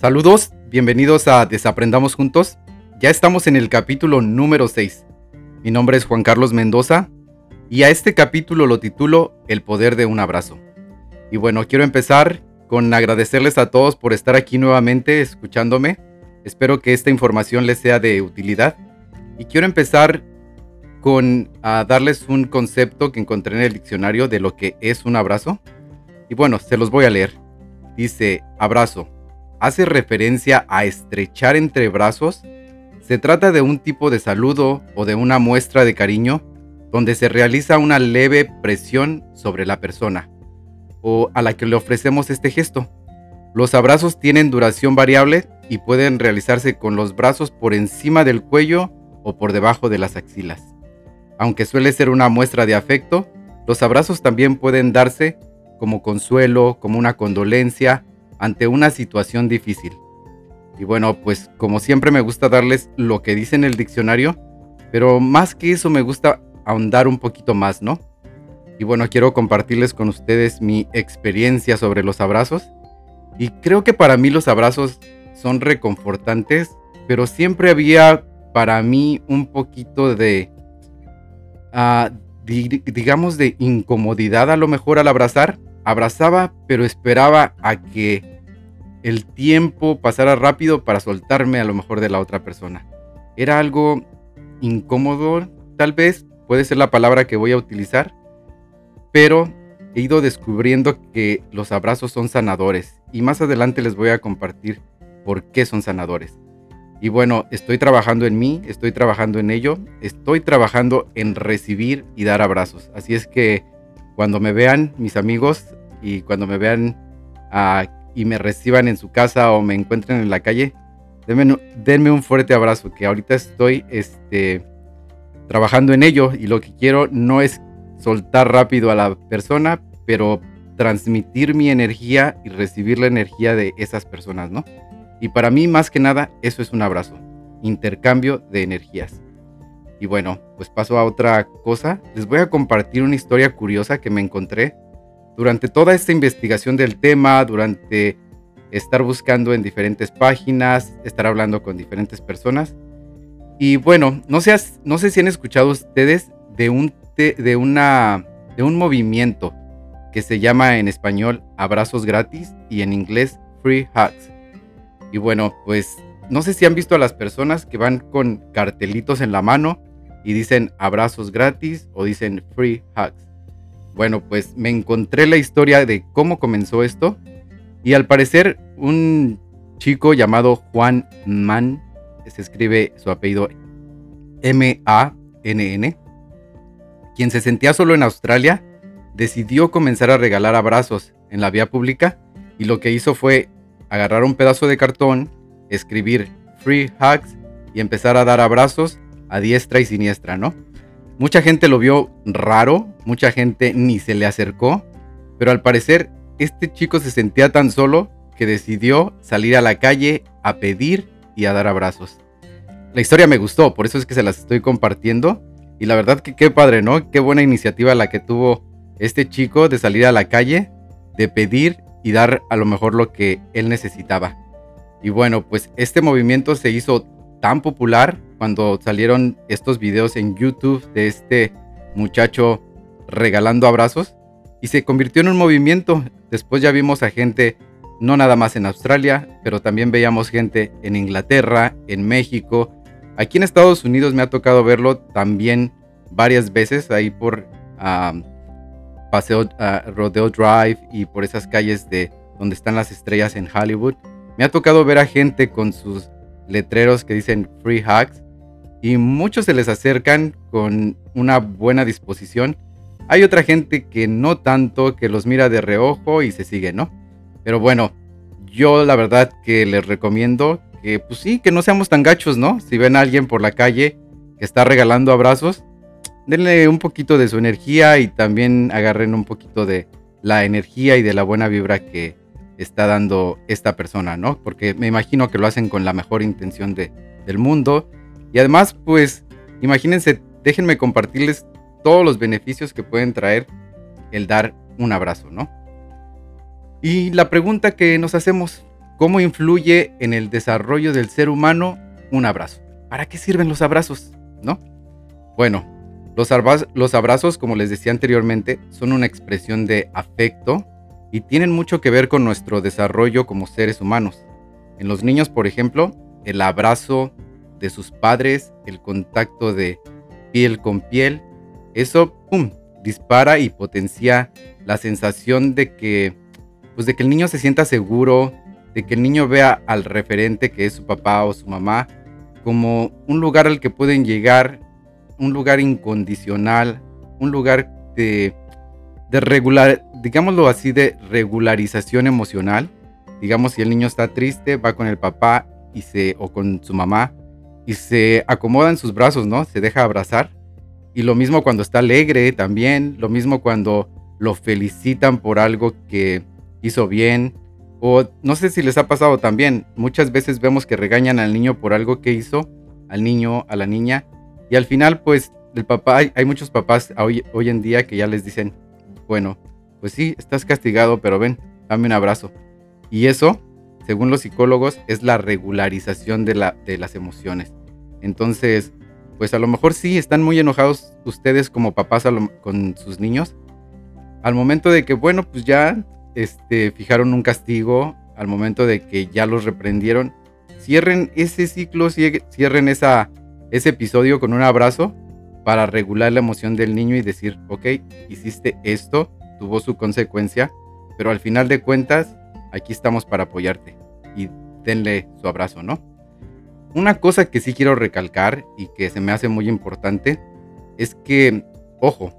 Saludos, bienvenidos a Desaprendamos Juntos. Ya estamos en el capítulo número 6. Mi nombre es Juan Carlos Mendoza y a este capítulo lo titulo El poder de un abrazo. Y bueno, quiero empezar con agradecerles a todos por estar aquí nuevamente escuchándome. Espero que esta información les sea de utilidad. Y quiero empezar con a darles un concepto que encontré en el diccionario de lo que es un abrazo. Y bueno, se los voy a leer. Dice, abrazo hace referencia a estrechar entre brazos, se trata de un tipo de saludo o de una muestra de cariño donde se realiza una leve presión sobre la persona o a la que le ofrecemos este gesto. Los abrazos tienen duración variable y pueden realizarse con los brazos por encima del cuello o por debajo de las axilas. Aunque suele ser una muestra de afecto, los abrazos también pueden darse como consuelo, como una condolencia ante una situación difícil. Y bueno, pues como siempre me gusta darles lo que dice en el diccionario, pero más que eso me gusta ahondar un poquito más, ¿no? Y bueno, quiero compartirles con ustedes mi experiencia sobre los abrazos. Y creo que para mí los abrazos son reconfortantes, pero siempre había para mí un poquito de, ah, digamos, de incomodidad a lo mejor al abrazar. Abrazaba, pero esperaba a que el tiempo pasara rápido para soltarme a lo mejor de la otra persona. Era algo incómodo, tal vez, puede ser la palabra que voy a utilizar, pero he ido descubriendo que los abrazos son sanadores y más adelante les voy a compartir por qué son sanadores. Y bueno, estoy trabajando en mí, estoy trabajando en ello, estoy trabajando en recibir y dar abrazos. Así es que cuando me vean mis amigos y cuando me vean a y me reciban en su casa o me encuentren en la calle, denme, un fuerte abrazo, que ahorita estoy este, trabajando en ello y lo que quiero no es soltar rápido a la persona, pero transmitir mi energía y recibir la energía de esas personas, ¿no? Y para mí, más que nada, eso es un abrazo, intercambio de energías. Y bueno, pues paso a otra cosa. Les voy a compartir una historia curiosa que me encontré durante toda esta investigación del tema, durante estar buscando en diferentes páginas, estar hablando con diferentes personas. Y bueno, no sé, si han escuchado ustedes de un movimiento que se llama en español abrazos gratis y en inglés free hugs. Y bueno, pues no sé si han visto a las personas que van con cartelitos en la mano y dicen abrazos gratis o dicen free hugs. Bueno, pues me encontré la historia de cómo comenzó esto y al parecer un chico llamado Juan Mann, se escribe su apellido M-A-N-N, quien se sentía solo en Australia, decidió comenzar a regalar abrazos en la vía pública y lo que hizo fue agarrar un pedazo de cartón, escribir free hugs y empezar a dar abrazos a diestra y siniestra, ¿no? Mucha gente lo vio raro, mucha gente ni se le acercó, pero al parecer este chico se sentía tan solo que decidió salir a la calle a pedir y a dar abrazos. La historia me gustó, por eso es que se las estoy compartiendo. Y la verdad que qué padre, ¿no? Qué buena iniciativa la que tuvo este chico de salir a la calle, de pedir y dar a lo mejor lo que él necesitaba. Y bueno, pues este movimiento se hizo tan popular cuando salieron estos videos en YouTube de este muchacho regalando abrazos y se convirtió en un movimiento. Después ya vimos a gente no nada más en Australia, pero también veíamos gente en Inglaterra, en México. Aquí en Estados Unidos me ha tocado verlo también varias veces ahí por Paseo Rodeo Drive y por esas calles de donde están las estrellas en Hollywood. Me ha tocado ver a gente con sus letreros que dicen free hugs y muchos se les acercan con una buena disposición. Hay otra gente que no tanto, que los mira de reojo y se sigue, ¿no? Pero bueno, yo la verdad que les recomiendo que pues sí, que no seamos tan gachos, ¿no? Si ven a alguien por la calle que está regalando abrazos, denle un poquito de su energía y también agarren un poquito de la energía y de la buena vibra que, está dando esta persona, ¿no? Porque me imagino que lo hacen con la mejor intención de, del mundo. Y además, pues, imagínense, déjenme compartirles todos los beneficios que pueden traer el dar un abrazo, ¿no? Y la pregunta que nos hacemos, ¿Cómo influye en el desarrollo del ser humano un abrazo? ¿Para qué sirven los abrazos? ¿No? Bueno, los, abrazos, como les decía anteriormente, son una expresión de afecto y tienen mucho que ver con nuestro desarrollo como seres humanos. En los niños, por ejemplo, el abrazo de sus padres, el contacto de piel con piel, eso, dispara y potencia la sensación de que, pues de que el niño se sienta seguro, de que el niño vea al referente que es su papá o su mamá como un lugar al que pueden llegar, un lugar incondicional, un lugar de, de regular, digámoslo así, de regularización emocional. Digamos, si el niño está triste, va con el papá y se, o con su mamá y se acomoda en sus brazos, ¿no? Se deja abrazar. Y lo mismo cuando está alegre también, lo mismo cuando lo felicitan por algo que hizo bien. O no sé si les ha pasado también, muchas veces vemos que regañan al niño por algo que hizo, al niño, a la niña, y al final pues el papá, hay, muchos papás hoy, hoy en día que ya les dicen, bueno, pues sí, estás castigado, pero ven, dame un abrazo. Y eso según los psicólogos, es la regularización de, la, de las emociones. Entonces, pues a lo mejor sí están muy enojados ustedes como papás con sus niños. Al momento de que, bueno, pues ya este, fijaron un castigo, al momento de que ya los reprendieron, cierren ese ciclo, cierren esa, ese episodio con un abrazo para regular la emoción del niño y decir, ok, hiciste esto, tuvo su consecuencia, pero al final de cuentas, aquí estamos para apoyarte y denle su abrazo, ¿no? Una cosa que sí quiero recalcar y que se me hace muy importante es que, ojo,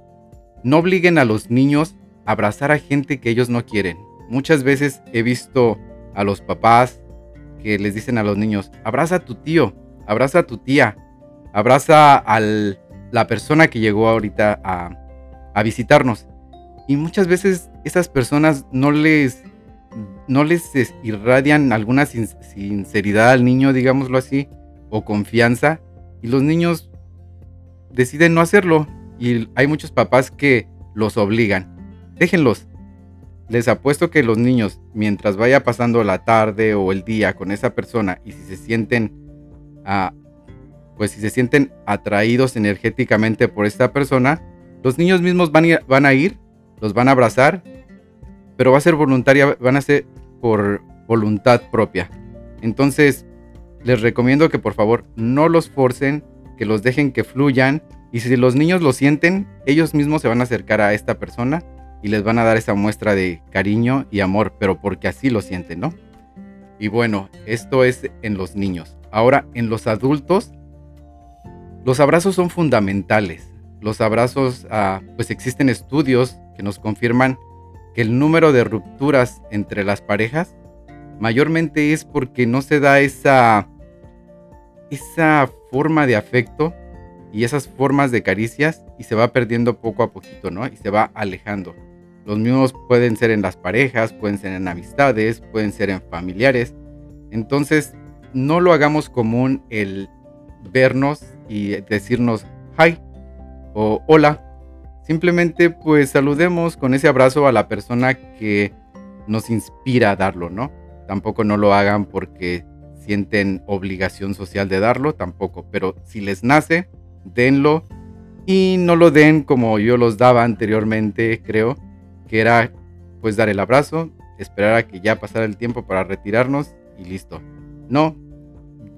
no obliguen a los niños a abrazar a gente que ellos no quieren. Muchas veces he visto a los papás que les dicen a los niños, abraza a tu tío, abraza a tu tía, abraza a la persona que llegó ahorita a, a visitarnos. Y muchas veces esas personas no les no les irradian alguna sinceridad al niño, digámoslo así, o confianza, y los niños deciden no hacerlo. Y hay muchos papás que los obligan. Déjenlos. Les apuesto que los niños, mientras vaya pasando la tarde o el día con esa persona, y si se sienten, ah, pues si se sienten atraídos energéticamente por esta persona, los niños mismos van a ir, los van a abrazar pero va a ser voluntaria, van a ser por voluntad propia. Entonces, les recomiendo que por favor no los forcen, que los dejen que fluyan y si los niños lo sienten, ellos mismos se van a acercar a esta persona y les van a dar esa muestra de cariño y amor, pero porque así lo sienten, ¿no? Y bueno, esto es en los niños. Ahora, en los adultos, los abrazos son fundamentales. Los abrazos, ah, pues existen estudios que nos confirman que el número de rupturas entre las parejas mayormente es porque no se da esa, esa forma de afecto y esas formas de caricias y se va perdiendo poco a poquito, ¿no? Y se va alejando. Los mismos pueden ser en las parejas, pueden ser en amistades, pueden ser en familiares. Entonces, no lo hagamos común el vernos y decirnos hi o hola Simplemente pues saludemos con ese abrazo a la persona que nos inspira a darlo, ¿no? Tampoco no lo hagan porque sienten obligación social de darlo, tampoco. Pero si les nace, denlo y no lo den como yo los daba anteriormente, creo, que era pues dar el abrazo, esperar a que ya pasara el tiempo para retirarnos y listo. No,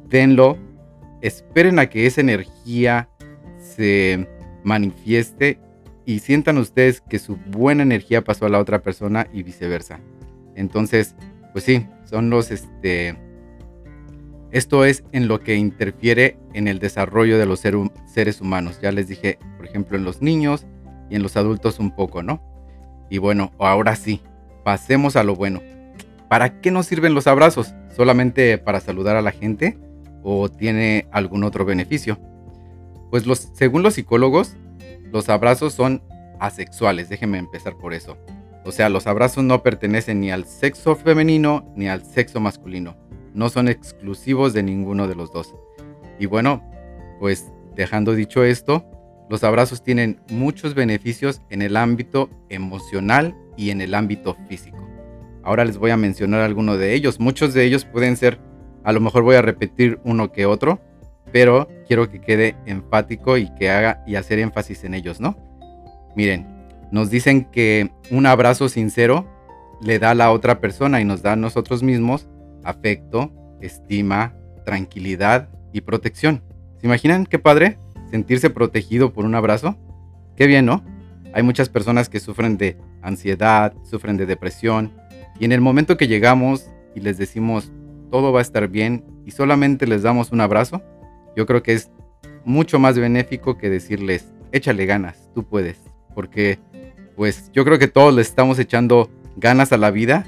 denlo, esperen a que esa energía se manifieste y sientan ustedes que su buena energía pasó a la otra persona y viceversa. Entonces, pues sí, son los, este, esto es en lo que interfiere en el desarrollo de los seres humanos. Ya les dije, por ejemplo, en los niños y en los adultos un poco, ¿no? Y bueno, ahora sí, pasemos a lo bueno. ¿Para qué nos sirven los abrazos? ¿Solamente para saludar a la gente o tiene algún otro beneficio? Pues los, según los psicólogos, los abrazos son asexuales, déjenme empezar por eso. O sea, los abrazos no pertenecen ni al sexo femenino ni al sexo masculino. No son exclusivos de ninguno de los dos. Y bueno, pues dejando dicho esto, los abrazos tienen muchos beneficios en el ámbito emocional y en el ámbito físico. Ahora les voy a mencionar algunos de ellos. Muchos de ellos pueden ser, a lo mejor voy a repetir uno que otro, pero quiero que quede enfático y que haga y hacer énfasis en ellos, ¿no? Miren, nos dicen que un abrazo sincero le da a la otra persona y nos da a nosotros mismos afecto, estima, tranquilidad y protección. ¿Se imaginan qué padre sentirse protegido por un abrazo? Qué bien, ¿no? Hay muchas personas que sufren de ansiedad, sufren de depresión, y en el momento que llegamos y les decimos todo va a estar bien y solamente les damos un abrazo, yo creo que es mucho más benéfico que decirles échale ganas, tú puedes, porque pues yo creo que todos le estamos echando ganas a la vida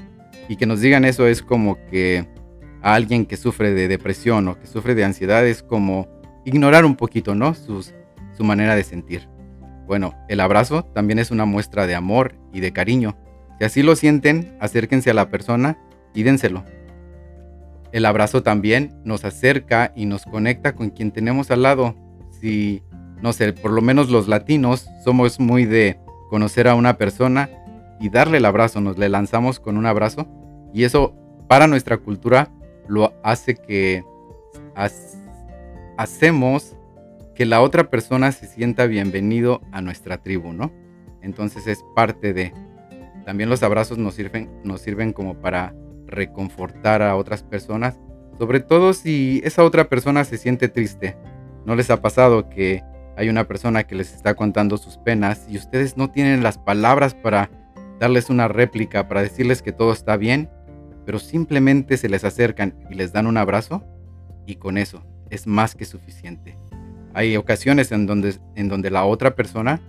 y que nos digan eso es como que a alguien que sufre de depresión o que sufre de ansiedad es como ignorar un poquito, ¿no? Sus, su manera de sentir. Bueno, el abrazo también es una muestra de amor y de cariño. Si así lo sienten, acérquense a la persona y dénselo. El abrazo también nos acerca y nos conecta con quien tenemos al lado. Si, no sé, por lo menos los latinos somos muy de conocer a una persona y darle el abrazo, nos le lanzamos con un abrazo y eso para nuestra cultura lo hace que hacemos que la otra persona se sienta bienvenido a nuestra tribu, ¿no? Entonces es parte de... También los abrazos nos sirven, nos sirven como para reconfortar a otras personas, sobre todo si esa otra persona se siente triste. ¿No les ha pasado que hay una persona que les está contando sus penas y ustedes no tienen las palabras para darles una réplica, para decirles que todo está bien, pero simplemente se les acercan y les dan un abrazo y con eso es más que suficiente. Hay ocasiones en donde, en donde la otra persona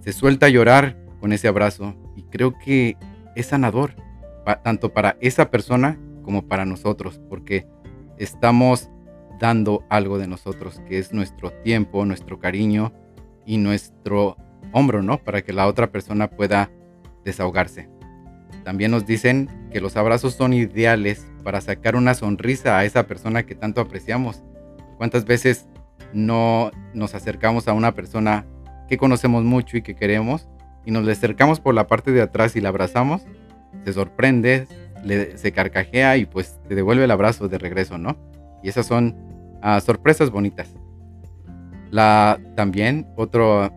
se suelta a llorar con ese abrazo y creo que es sanador, tanto para esa persona como para nosotros, porque estamos dando algo de nosotros, que es nuestro tiempo, nuestro cariño y nuestro hombro, ¿no? Para que la otra persona pueda desahogarse. También nos dicen que los abrazos son ideales para sacar una sonrisa a esa persona que tanto apreciamos. ¿Cuántas veces no nos acercamos a una persona que conocemos mucho y que queremos y nos le acercamos por la parte de atrás y la abrazamos? Se sorprende, se carcajea y pues te devuelve el abrazo de regreso, ¿no? Y esas son ah, sorpresas bonitas. La, también otro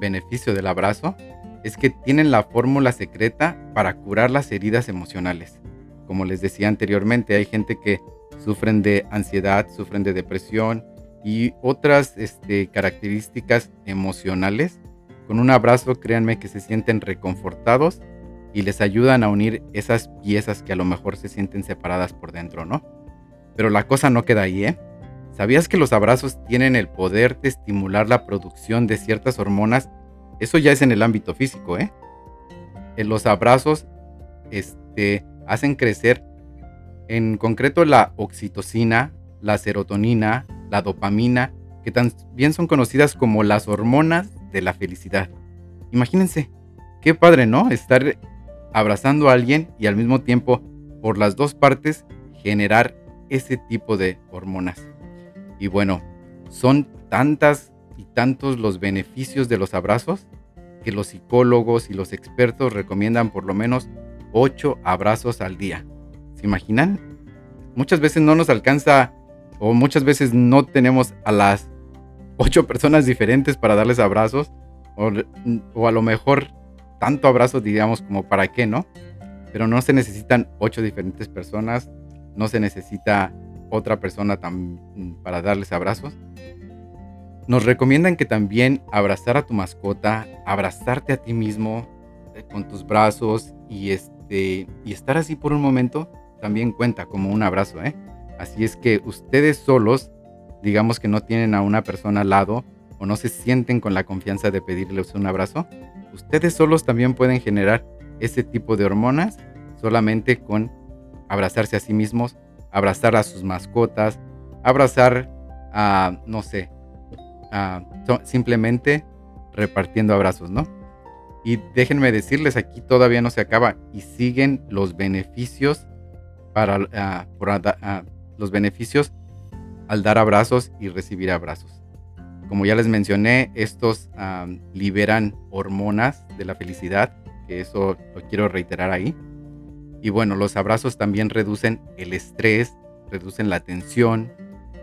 beneficio del abrazo es que tienen la fórmula secreta para curar las heridas emocionales. Como les decía anteriormente, hay gente que sufren de ansiedad, sufren de depresión y otras este, características emocionales. Con un abrazo, créanme que se sienten reconfortados y les ayudan a unir esas piezas que a lo mejor se sienten separadas por dentro, ¿no? Pero la cosa no queda ahí, ¿eh? ¿Sabías que los abrazos tienen el poder de estimular la producción de ciertas hormonas? Eso ya es en el ámbito físico, ¿eh? En los abrazos este, hacen crecer en concreto la oxitocina, la serotonina, la dopamina, que también son conocidas como las hormonas de la felicidad. Imagínense, qué padre, ¿no? Estar abrazando a alguien y al mismo tiempo, por las dos partes, generar ese tipo de hormonas. Y bueno, son tantas y tantos los beneficios de los abrazos que los psicólogos y los expertos recomiendan por lo menos 8 abrazos al día. ¿Se imaginan? Muchas veces no nos alcanza o muchas veces no tenemos a las ocho personas diferentes para darles abrazos o, a lo mejor tanto abrazo digamos como para qué, ¿no? Pero no se necesitan ocho diferentes personas, no se necesita otra persona para darles abrazos. Nos recomiendan que también abrazar a tu mascota, abrazarte a ti mismo eh, con tus brazos y, este, y estar así por un momento también cuenta como un abrazo, ¿eh? Así es que ustedes solos, digamos que no tienen a una persona al lado o no se sienten con la confianza de pedirles un abrazo, ustedes solos también pueden generar ese tipo de hormonas solamente con abrazarse a sí mismos, abrazar a sus mascotas, abrazar a, no sé, simplemente repartiendo abrazos, ¿no? Y déjenme decirles, aquí todavía no se acaba y siguen los beneficios para ah, los beneficios al dar abrazos y recibir abrazos. Como ya les mencioné, estos liberan hormonas de la felicidad, que eso lo quiero reiterar ahí. Y bueno, los abrazos también reducen el estrés, reducen la tensión,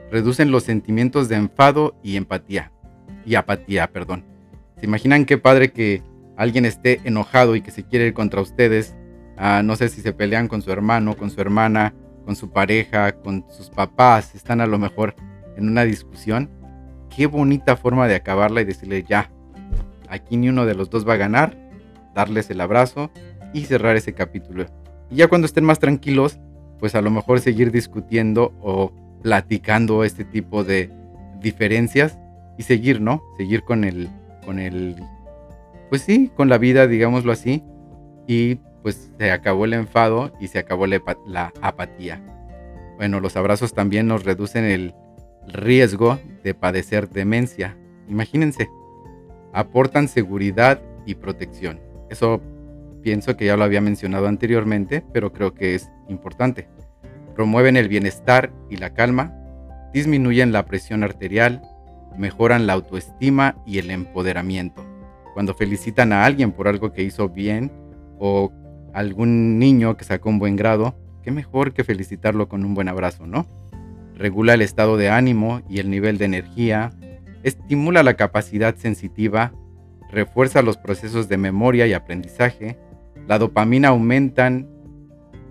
reducen los sentimientos de enfado y empatía. Y apatía, perdón. ¿Se imaginan qué padre que alguien esté enojado y que se quiere ir contra ustedes? Ah, no sé si se pelean con su hermano, con su hermana, con su pareja, con sus papás, están a lo mejor en una discusión. Qué bonita forma de acabarla y decirle ya, aquí ni uno de los dos va a ganar, darles el abrazo y cerrar ese capítulo. Y ya cuando estén más tranquilos, pues a lo mejor seguir discutiendo o platicando este tipo de diferencias y seguir, ¿no? Seguir con el, con el, pues sí, con la vida, digámoslo así, y pues se acabó el enfado y se acabó la, la apatía. Bueno, los abrazos también nos reducen el riesgo de padecer demencia. Imagínense, aportan seguridad y protección. Eso pienso que ya lo había mencionado anteriormente, pero creo que es importante. Promueven el bienestar y la calma, disminuyen la presión arterial, mejoran la autoestima y el empoderamiento. Cuando felicitan a alguien por algo que hizo bien o algún niño que sacó un buen grado, qué mejor que felicitarlo con un buen abrazo, ¿no? Regula el estado de ánimo y el nivel de energía, estimula la capacidad sensitiva, refuerza los procesos de memoria y aprendizaje, la dopamina aumentan,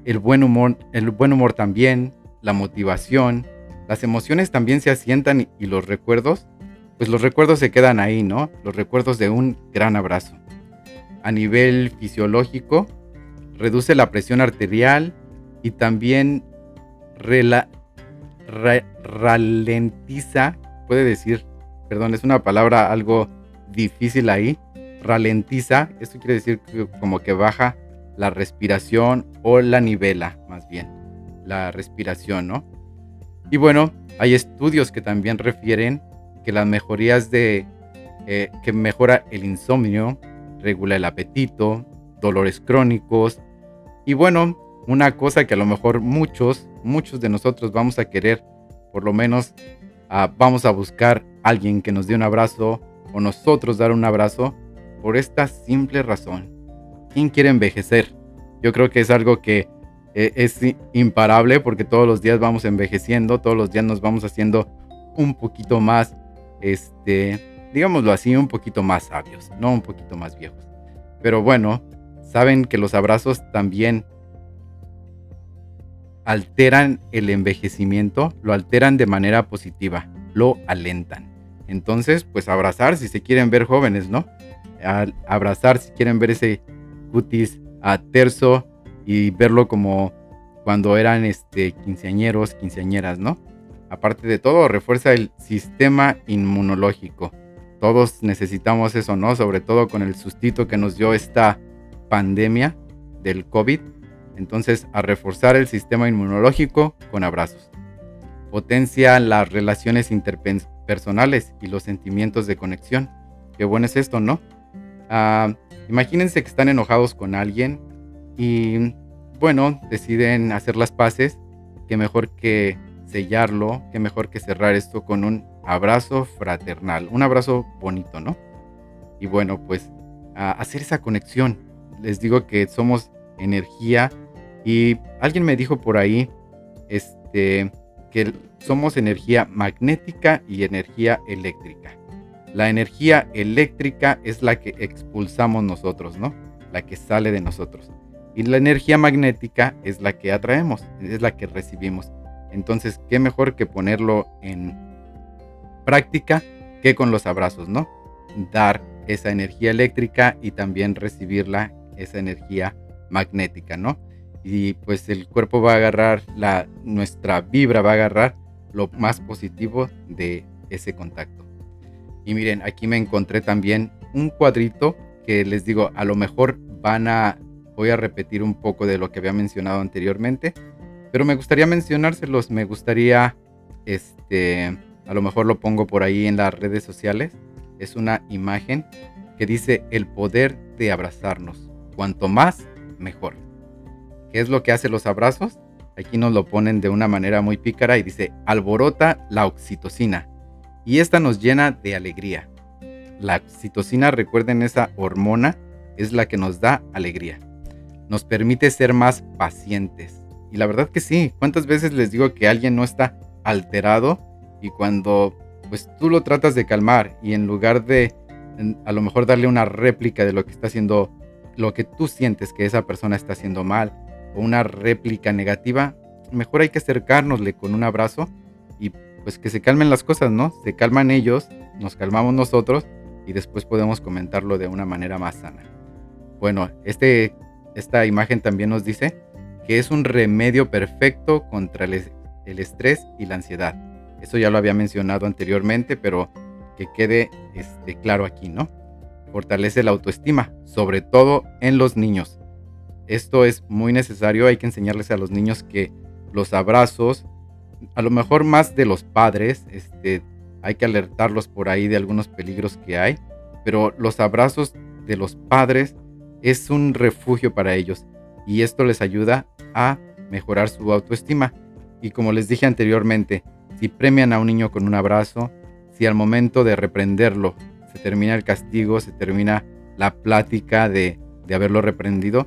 el buen humor, el buen humor también, la motivación, las emociones también se asientan y los recuerdos pues los recuerdos se quedan ahí, ¿no? Los recuerdos de un gran abrazo. A nivel fisiológico, reduce la presión arterial y también ralentiza, puede decir, perdón, es una palabra algo difícil ahí, ralentiza, esto quiere decir como que baja la respiración o la nivela, más bien, la respiración, ¿no? Y bueno, hay estudios que también refieren que las mejorías de eh, que mejora el insomnio, regula el apetito, dolores crónicos y bueno, una cosa que a lo mejor muchos, muchos de nosotros vamos a querer, por lo menos ah, vamos a buscar alguien que nos dé un abrazo o nosotros dar un abrazo por esta simple razón. ¿Quién quiere envejecer? Yo creo que es algo que eh, es imparable porque todos los días vamos envejeciendo, todos los días nos vamos haciendo un poquito más este, digámoslo así, un poquito más sabios, no un poquito más viejos. Pero bueno, saben que los abrazos también alteran el envejecimiento, lo alteran de manera positiva, lo alentan. Entonces, pues abrazar si se quieren ver jóvenes, ¿no? abrazar si quieren ver ese cutis a terzo y verlo como cuando eran este quinceañeros, quinceañeras, ¿no? Aparte de todo, refuerza el sistema inmunológico. Todos necesitamos eso, ¿no? Sobre todo con el sustito que nos dio esta pandemia del COVID. Entonces, a reforzar el sistema inmunológico con abrazos. Potencia las relaciones interpersonales y los sentimientos de conexión. Qué bueno es esto, ¿no? Ah, imagínense que están enojados con alguien y, bueno, deciden hacer las paces. Que mejor que sellarlo, qué mejor que cerrar esto con un abrazo fraternal, un abrazo bonito, ¿no? Y bueno, pues hacer esa conexión. Les digo que somos energía y alguien me dijo por ahí este que somos energía magnética y energía eléctrica. La energía eléctrica es la que expulsamos nosotros, ¿no? La que sale de nosotros. Y la energía magnética es la que atraemos, es la que recibimos. Entonces, qué mejor que ponerlo en práctica que con los abrazos, ¿no? Dar esa energía eléctrica y también recibirla, esa energía magnética, ¿no? Y pues el cuerpo va a agarrar, la, nuestra vibra va a agarrar lo más positivo de ese contacto. Y miren, aquí me encontré también un cuadrito que les digo, a lo mejor van a, voy a repetir un poco de lo que había mencionado anteriormente, pero me gustaría mencionárselos, me gustaría, este, a lo mejor lo pongo por ahí en las redes sociales. Es una imagen que dice el poder de abrazarnos. Cuanto más, mejor. ¿Qué es lo que hace los abrazos? Aquí nos lo ponen de una manera muy pícara y dice, alborota la oxitocina. Y esta nos llena de alegría. La oxitocina, recuerden esa hormona, es la que nos da alegría. nos permite ser más pacientes. Y la verdad que sí, ¿cuántas veces les digo que alguien no está alterado y cuando pues tú lo tratas de calmar y en lugar de a lo mejor darle una réplica de lo que está haciendo, lo que tú sientes que esa persona está haciendo mal o una réplica negativa, mejor hay que acercárnosle con un abrazo y pues que se calmen las cosas, ¿no? Se calman ellos, nos calmamos nosotros y después podemos comentarlo de una manera más sana. Bueno, este, esta imagen también nos dice que es un remedio perfecto contra el, el estrés y la ansiedad. Eso ya lo había mencionado anteriormente, pero que quede este, claro aquí, ¿no? Fortalece la autoestima, sobre todo en los niños. Esto es muy necesario, hay que enseñarles a los niños que los abrazos, a lo mejor más de los padres, este, hay que alertarlos por ahí de algunos peligros que hay, pero los abrazos de los padres es un refugio para ellos y esto les ayuda a mejorar su autoestima. Y como les dije anteriormente, si premian a un niño con un abrazo, si al momento de reprenderlo se termina el castigo, se termina la plática de, de haberlo reprendido,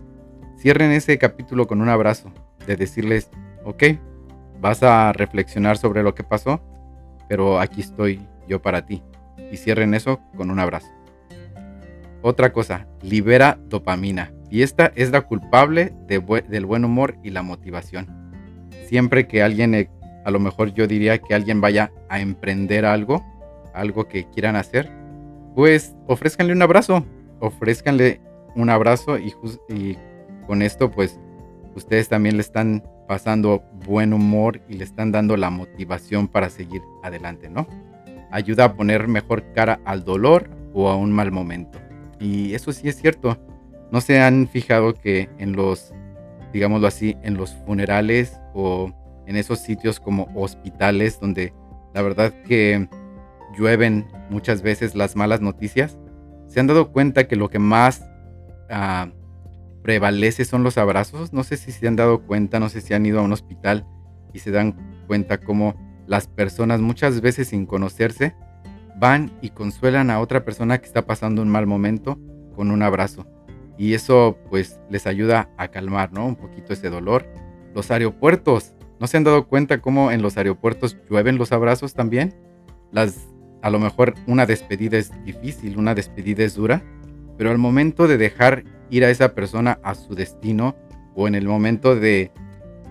cierren ese capítulo con un abrazo, de decirles, ok, vas a reflexionar sobre lo que pasó, pero aquí estoy yo para ti. Y cierren eso con un abrazo. Otra cosa, libera dopamina. Y esta es la culpable del buen humor y la motivación. Siempre que alguien, eh, a lo mejor yo diría que alguien vaya a emprender algo, algo que quieran hacer, pues ofrézcanle un abrazo, ofrézcanle un abrazo y, y con esto pues ustedes también le están pasando buen humor y le están dando la motivación para seguir adelante, ¿no? Ayuda a poner mejor cara al dolor o a un mal momento. Y eso sí es cierto. No se han fijado que en los, digámoslo así, en los funerales o en esos sitios como hospitales donde la verdad que llueven muchas veces las malas noticias, se han dado cuenta que lo que más ah, prevalece son los abrazos. No sé si se han dado cuenta, no sé si han ido a un hospital y se dan cuenta cómo las personas muchas veces sin conocerse van y consuelan a otra persona que está pasando un mal momento con un abrazo. Y eso pues les ayuda a calmar, ¿no? Un poquito ese dolor. Los aeropuertos, ¿no se han dado cuenta cómo en los aeropuertos llueven los abrazos también? Las a lo mejor una despedida es difícil, una despedida es dura, pero al momento de dejar ir a esa persona a su destino o en el momento de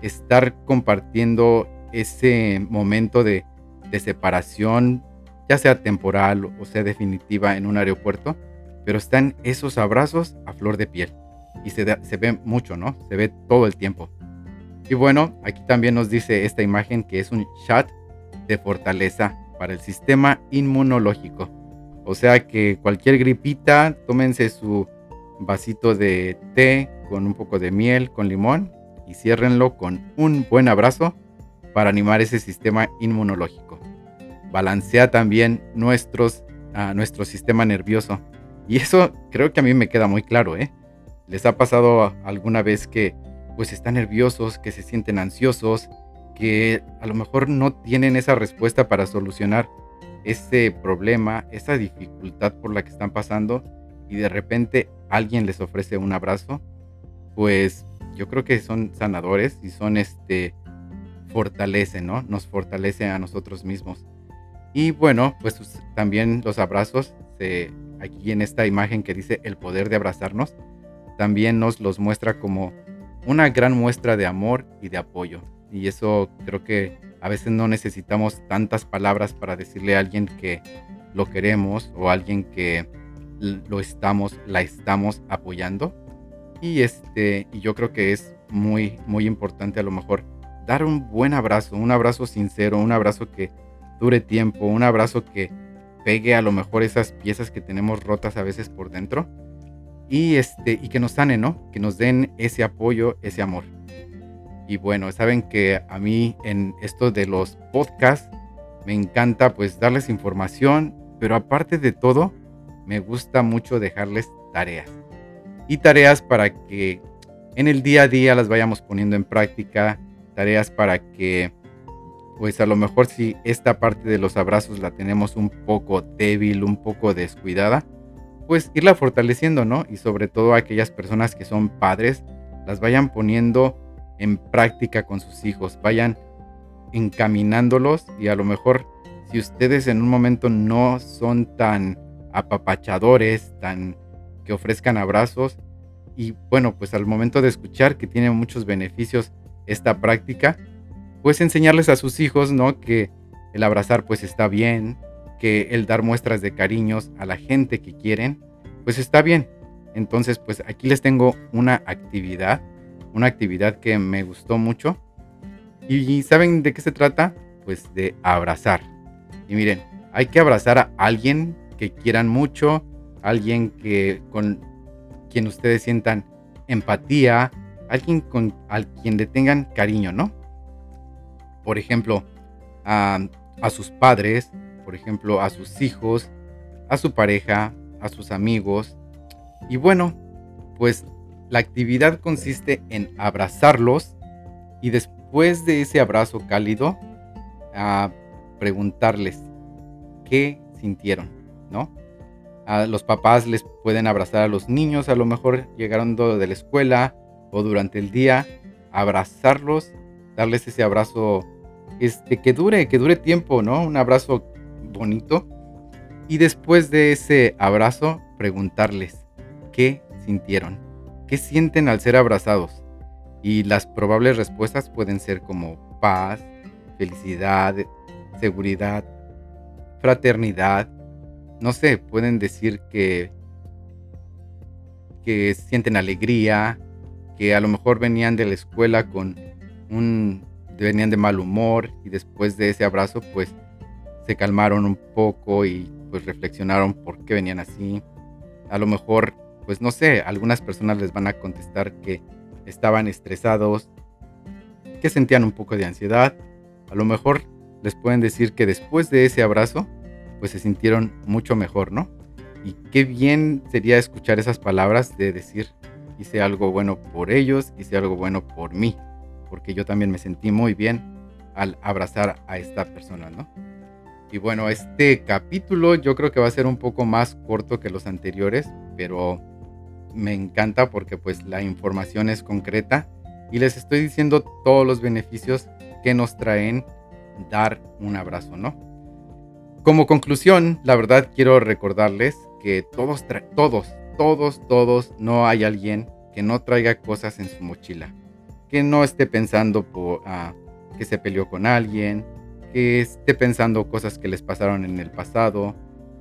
estar compartiendo ese momento de, separación, ya sea temporal o sea definitiva en un aeropuerto, pero están esos abrazos a flor de piel y se, se ve mucho, ¿no? Se ve todo el tiempo. Y bueno, aquí también nos dice esta imagen que es un chat de fortaleza para el sistema inmunológico. O sea que cualquier gripita, tómense su vasito de té con un poco de miel, con limón y ciérrenlo con un buen abrazo para animar ese sistema inmunológico. Balancea también nuestros, nuestro sistema nervioso. Y eso creo que a mí me queda muy claro, ¿eh? ¿Les ha pasado alguna vez que pues están nerviosos, que se sienten ansiosos, que a lo mejor no tienen esa respuesta para solucionar ese problema, esa dificultad por la que están pasando y de repente alguien les ofrece un abrazo, pues yo creo que son sanadores y son este fortalecen, ¿no? Nos fortalece a nosotros mismos. Y bueno, pues también los abrazos, aquí en esta imagen que dice el poder de abrazarnos, también nos los muestra como una gran muestra de amor y de apoyo. Y eso creo que a veces no necesitamos tantas palabras para decirle a alguien que lo queremos o alguien que lo estamos, la estamos apoyando. Y este, y yo creo que es muy, muy importante a lo mejor dar un buen abrazo, un abrazo sincero, un abrazo que dure tiempo, un abrazo que pegue a lo mejor esas piezas que tenemos rotas a veces por dentro y este y que nos sane, ¿no? Que nos den ese apoyo, ese amor. Y bueno, saben que a mí en esto de los podcasts me encanta pues darles información, pero aparte de todo, me gusta mucho dejarles tareas. Y tareas para que en el día a día las vayamos poniendo en práctica, tareas para que pues a lo mejor si esta parte de los abrazos la tenemos un poco débil, un poco descuidada, pues irla fortaleciendo, ¿no? Y sobre todo aquellas personas que son padres, las vayan poniendo en práctica con sus hijos, vayan encaminándolos y a lo mejor si ustedes en un momento no son tan apapachadores, tan que ofrezcan abrazos y bueno, pues al momento de escuchar que tiene muchos beneficios esta práctica, pues enseñarles a sus hijos, ¿no? Que el abrazar pues está bien, que el dar muestras de cariños a la gente que quieren, pues está bien. Entonces, pues aquí les tengo una actividad, una actividad que me gustó mucho. ¿Y saben de qué se trata? Pues de abrazar. Y miren, hay que abrazar a alguien que quieran mucho, alguien que con quien ustedes sientan empatía, alguien con al quien le tengan cariño, ¿no? Por ejemplo, a, a sus padres, por ejemplo, a sus hijos, a su pareja, a sus amigos. Y bueno, pues la actividad consiste en abrazarlos y después de ese abrazo cálido, a preguntarles qué sintieron, ¿no? A los papás les pueden abrazar a los niños, a lo mejor llegaron de la escuela o durante el día, abrazarlos, darles ese abrazo este, que dure, que dure tiempo, ¿no? Un abrazo bonito. Y después de ese abrazo, preguntarles qué sintieron, qué sienten al ser abrazados. Y las probables respuestas pueden ser como paz, felicidad, seguridad, fraternidad, no sé, pueden decir que, que sienten alegría, que a lo mejor venían de la escuela con un, venían de mal humor y después de ese abrazo pues se calmaron un poco y pues reflexionaron por qué venían así. A lo mejor, pues no sé, algunas personas les van a contestar que estaban estresados, que sentían un poco de ansiedad. A lo mejor les pueden decir que después de ese abrazo pues se sintieron mucho mejor, ¿no? Y qué bien sería escuchar esas palabras de decir, hice algo bueno por ellos, hice algo bueno por mí, porque yo también me sentí muy bien al abrazar a esta persona, ¿no? Y bueno, este capítulo yo creo que va a ser un poco más corto que los anteriores, pero me encanta porque pues la información es concreta y les estoy diciendo todos los beneficios que nos traen dar un abrazo, ¿no? Como conclusión, la verdad quiero recordarles que todos, todos, todos, todos, no hay alguien que no traiga cosas en su mochila. Que no esté pensando por, ah, que se peleó con alguien, que esté pensando cosas que les pasaron en el pasado,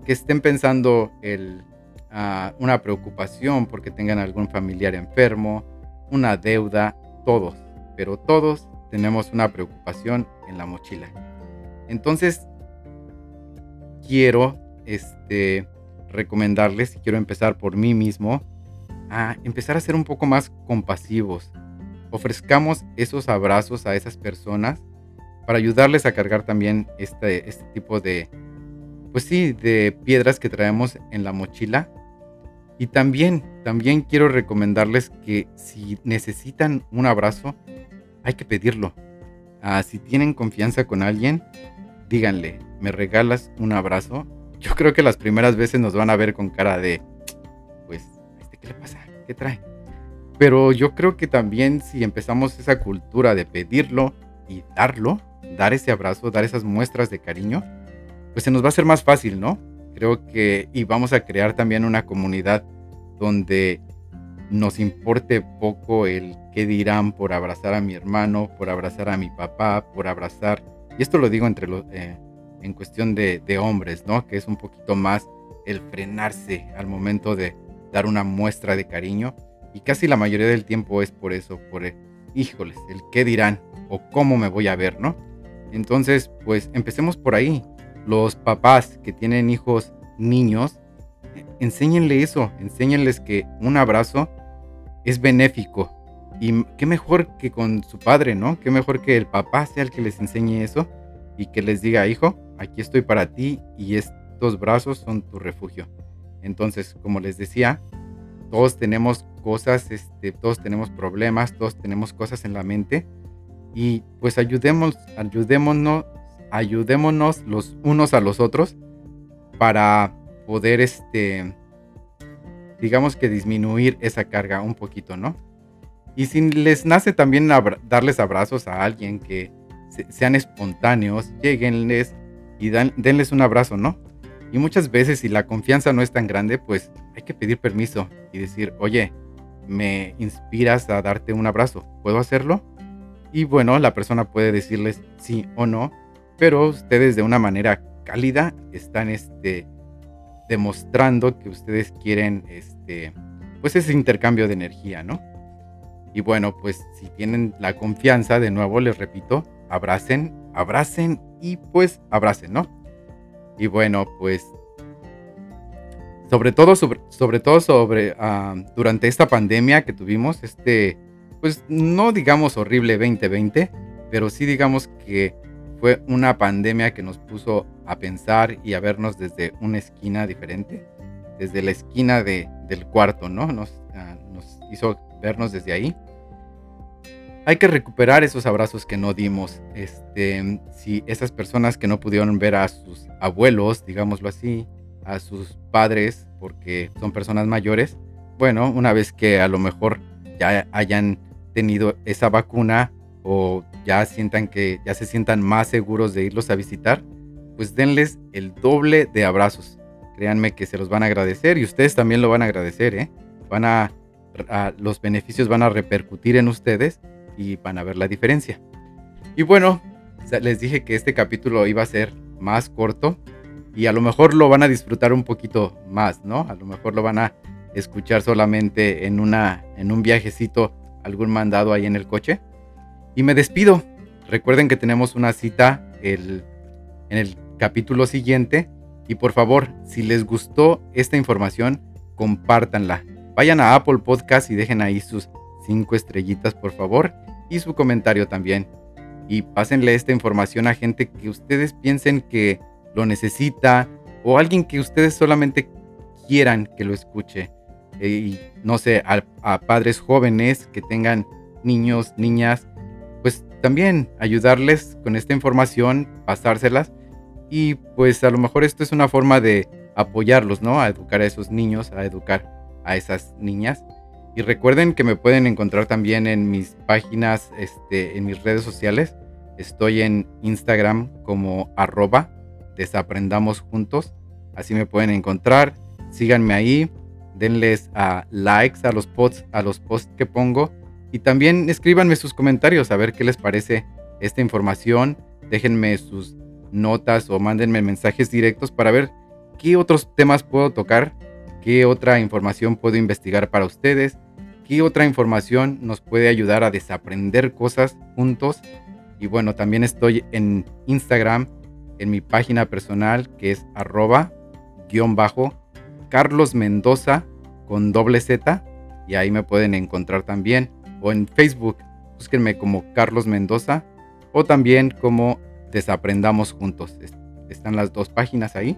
que estén pensando el, ah, una preocupación porque tengan algún familiar enfermo, una deuda, todos, pero todos tenemos una preocupación en la mochila. Entonces, quiero este, recomendarles, y quiero empezar por mí mismo, a empezar a ser un poco más compasivos. Ofrezcamos esos abrazos a esas personas para ayudarles a cargar también este, este tipo de, pues sí, de piedras que traemos en la mochila. Y también, también quiero recomendarles que si necesitan un abrazo, hay que pedirlo. Ah, si tienen confianza con alguien, díganle, ¿me regalas un abrazo? Yo creo que las primeras veces nos van a ver con cara de, pues, este, ¿qué le pasa? ¿Qué trae? Pero yo creo que también si empezamos esa cultura de pedirlo y darlo, dar ese abrazo, dar esas muestras de cariño, pues se nos va a hacer más fácil, ¿no? Creo que y vamos a crear también una comunidad donde nos importe poco el qué dirán por abrazar a mi hermano, por abrazar a mi papá, por abrazar y esto lo digo entre los, eh, en cuestión de, hombres, ¿no? Que es un poquito más el frenarse al momento de dar una muestra de cariño. Y casi la mayoría del tiempo es por eso, por, el, híjoles, el qué dirán o cómo me voy a ver, ¿no? Entonces, pues empecemos por ahí. Los papás que tienen hijos niños, enséñenle eso, enséñenles que un abrazo es benéfico, y qué mejor que con su padre, ¿no? Qué mejor que el papá sea el que les enseñe eso y que les diga, hijo, aquí estoy para ti y estos brazos son tu refugio. Entonces, como les decía, todos tenemos cosas, este, todos tenemos problemas, todos tenemos cosas en la mente y pues ayudemos, ayudémonos, ayudémonos los unos a los otros para poder, este, digamos que disminuir esa carga un poquito, ¿no? Y si les nace también darles abrazos a alguien que sean espontáneos, lleguenles y denles un abrazo, ¿no? Y muchas veces si la confianza no es tan grande, pues hay que pedir permiso y decir, oye, me inspiras a darte un abrazo, ¿puedo hacerlo? Y bueno, la persona puede decirles sí o no, pero ustedes de una manera cálida están este, demostrando que ustedes quieren este, pues ese intercambio de energía, ¿no? Y bueno, pues si tienen la confianza, de nuevo les repito, abracen, abracen y pues abracen, ¿no? Y bueno, pues sobre todo, sobre, sobre todo sobre ah, durante esta pandemia que tuvimos, este, pues no digamos horrible 2020, pero sí digamos que fue una pandemia que nos puso a pensar y a vernos desde una esquina diferente, desde la esquina de, del cuarto, ¿no? Nos, ah, nos hizo vernos desde ahí. Hay que recuperar esos abrazos que no dimos. Este, si esas personas que no pudieron ver a sus abuelos, digámoslo así, a sus padres, porque son personas mayores, bueno, una vez que a lo mejor ya hayan tenido esa vacuna o ya sientan que ya se sientan más seguros de irlos a visitar, pues denles el doble de abrazos. Créanme que se los van a agradecer y ustedes también lo van a agradecer, ¿eh? Van a, los beneficios van a repercutir en ustedes y van a ver la diferencia. Y bueno, les dije que este capítulo iba a ser más corto y a lo mejor lo van a disfrutar un poquito más, ¿no? A lo mejor lo van a escuchar solamente en una en un viajecito algún mandado ahí en el coche. Y me despido. Recuerden que tenemos una cita el, en el capítulo siguiente. Y por favor, si les gustó esta información, compártanla. Vayan a Apple Podcast y dejen ahí sus cinco estrellitas, por favor. Y su comentario también. Y pásenle esta información a gente que ustedes piensen que lo necesita. O alguien que ustedes solamente quieran que lo escuche. Y no sé, a padres jóvenes que tengan niños, niñas pues también ayudarles con esta información, pasárselas y pues a lo mejor esto es una forma de apoyarlos, ¿no? A educar a esos niños, a educar a esas niñas. Y recuerden que me pueden encontrar también en mis páginas, este, en mis redes sociales. Estoy en Instagram como arroba desaprendamos juntos. Así me pueden encontrar. Síganme ahí. Denles a likes a los posts, a los posts que pongo. Y también escríbanme sus comentarios a ver qué les parece esta información. Déjenme sus notas o mándenme mensajes directos para ver qué otros temas puedo tocar, qué otra información puedo investigar para ustedes, qué otra información nos puede ayudar a desaprender cosas juntos. Y bueno, también estoy en Instagram, en mi página personal que es arroba guion bajo Carlos Mendoza con doble Z y ahí me pueden encontrar también o en Facebook, búsquenme como Carlos Mendoza o también como Desaprendamos Juntos. Están las dos páginas ahí.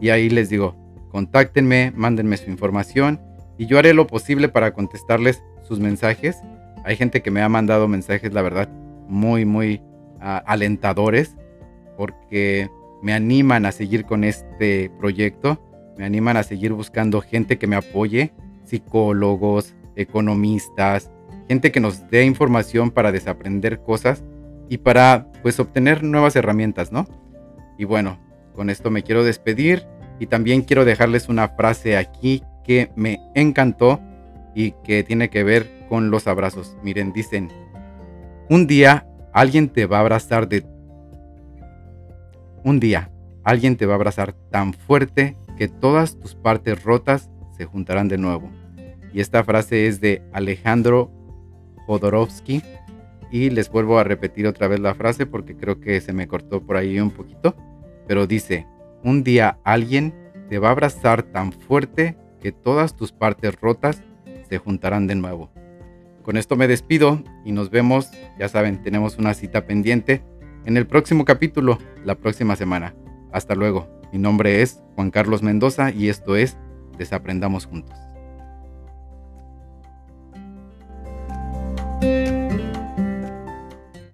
Y ahí les digo, contáctenme, mándenme su información y yo haré lo posible para contestarles sus mensajes. Hay gente que me ha mandado mensajes, la verdad, muy, muy ah, alentadores porque me animan a seguir con este proyecto, me animan a seguir buscando gente que me apoye, psicólogos, economistas, gente que nos dé información para desaprender cosas y para pues obtener nuevas herramientas, ¿no? Y bueno, con esto me quiero despedir y también quiero dejarles una frase aquí que me encantó y que tiene que ver con los abrazos. Miren, dicen, un día alguien te va a abrazar de... Un día alguien te va a abrazar tan fuerte que todas tus partes rotas se juntarán de nuevo. Y esta frase es de Alejandro Jodorowsky. Y les vuelvo a repetir otra vez la frase porque creo que se me cortó por ahí un poquito. Pero dice, un día alguien te va a abrazar tan fuerte que todas tus partes rotas se juntarán de nuevo. Con esto me despido y nos vemos, ya saben, tenemos una cita pendiente en el próximo capítulo, la próxima semana. Hasta luego, mi nombre es Juan Carlos Mendoza y esto es Desaprendamos Juntos.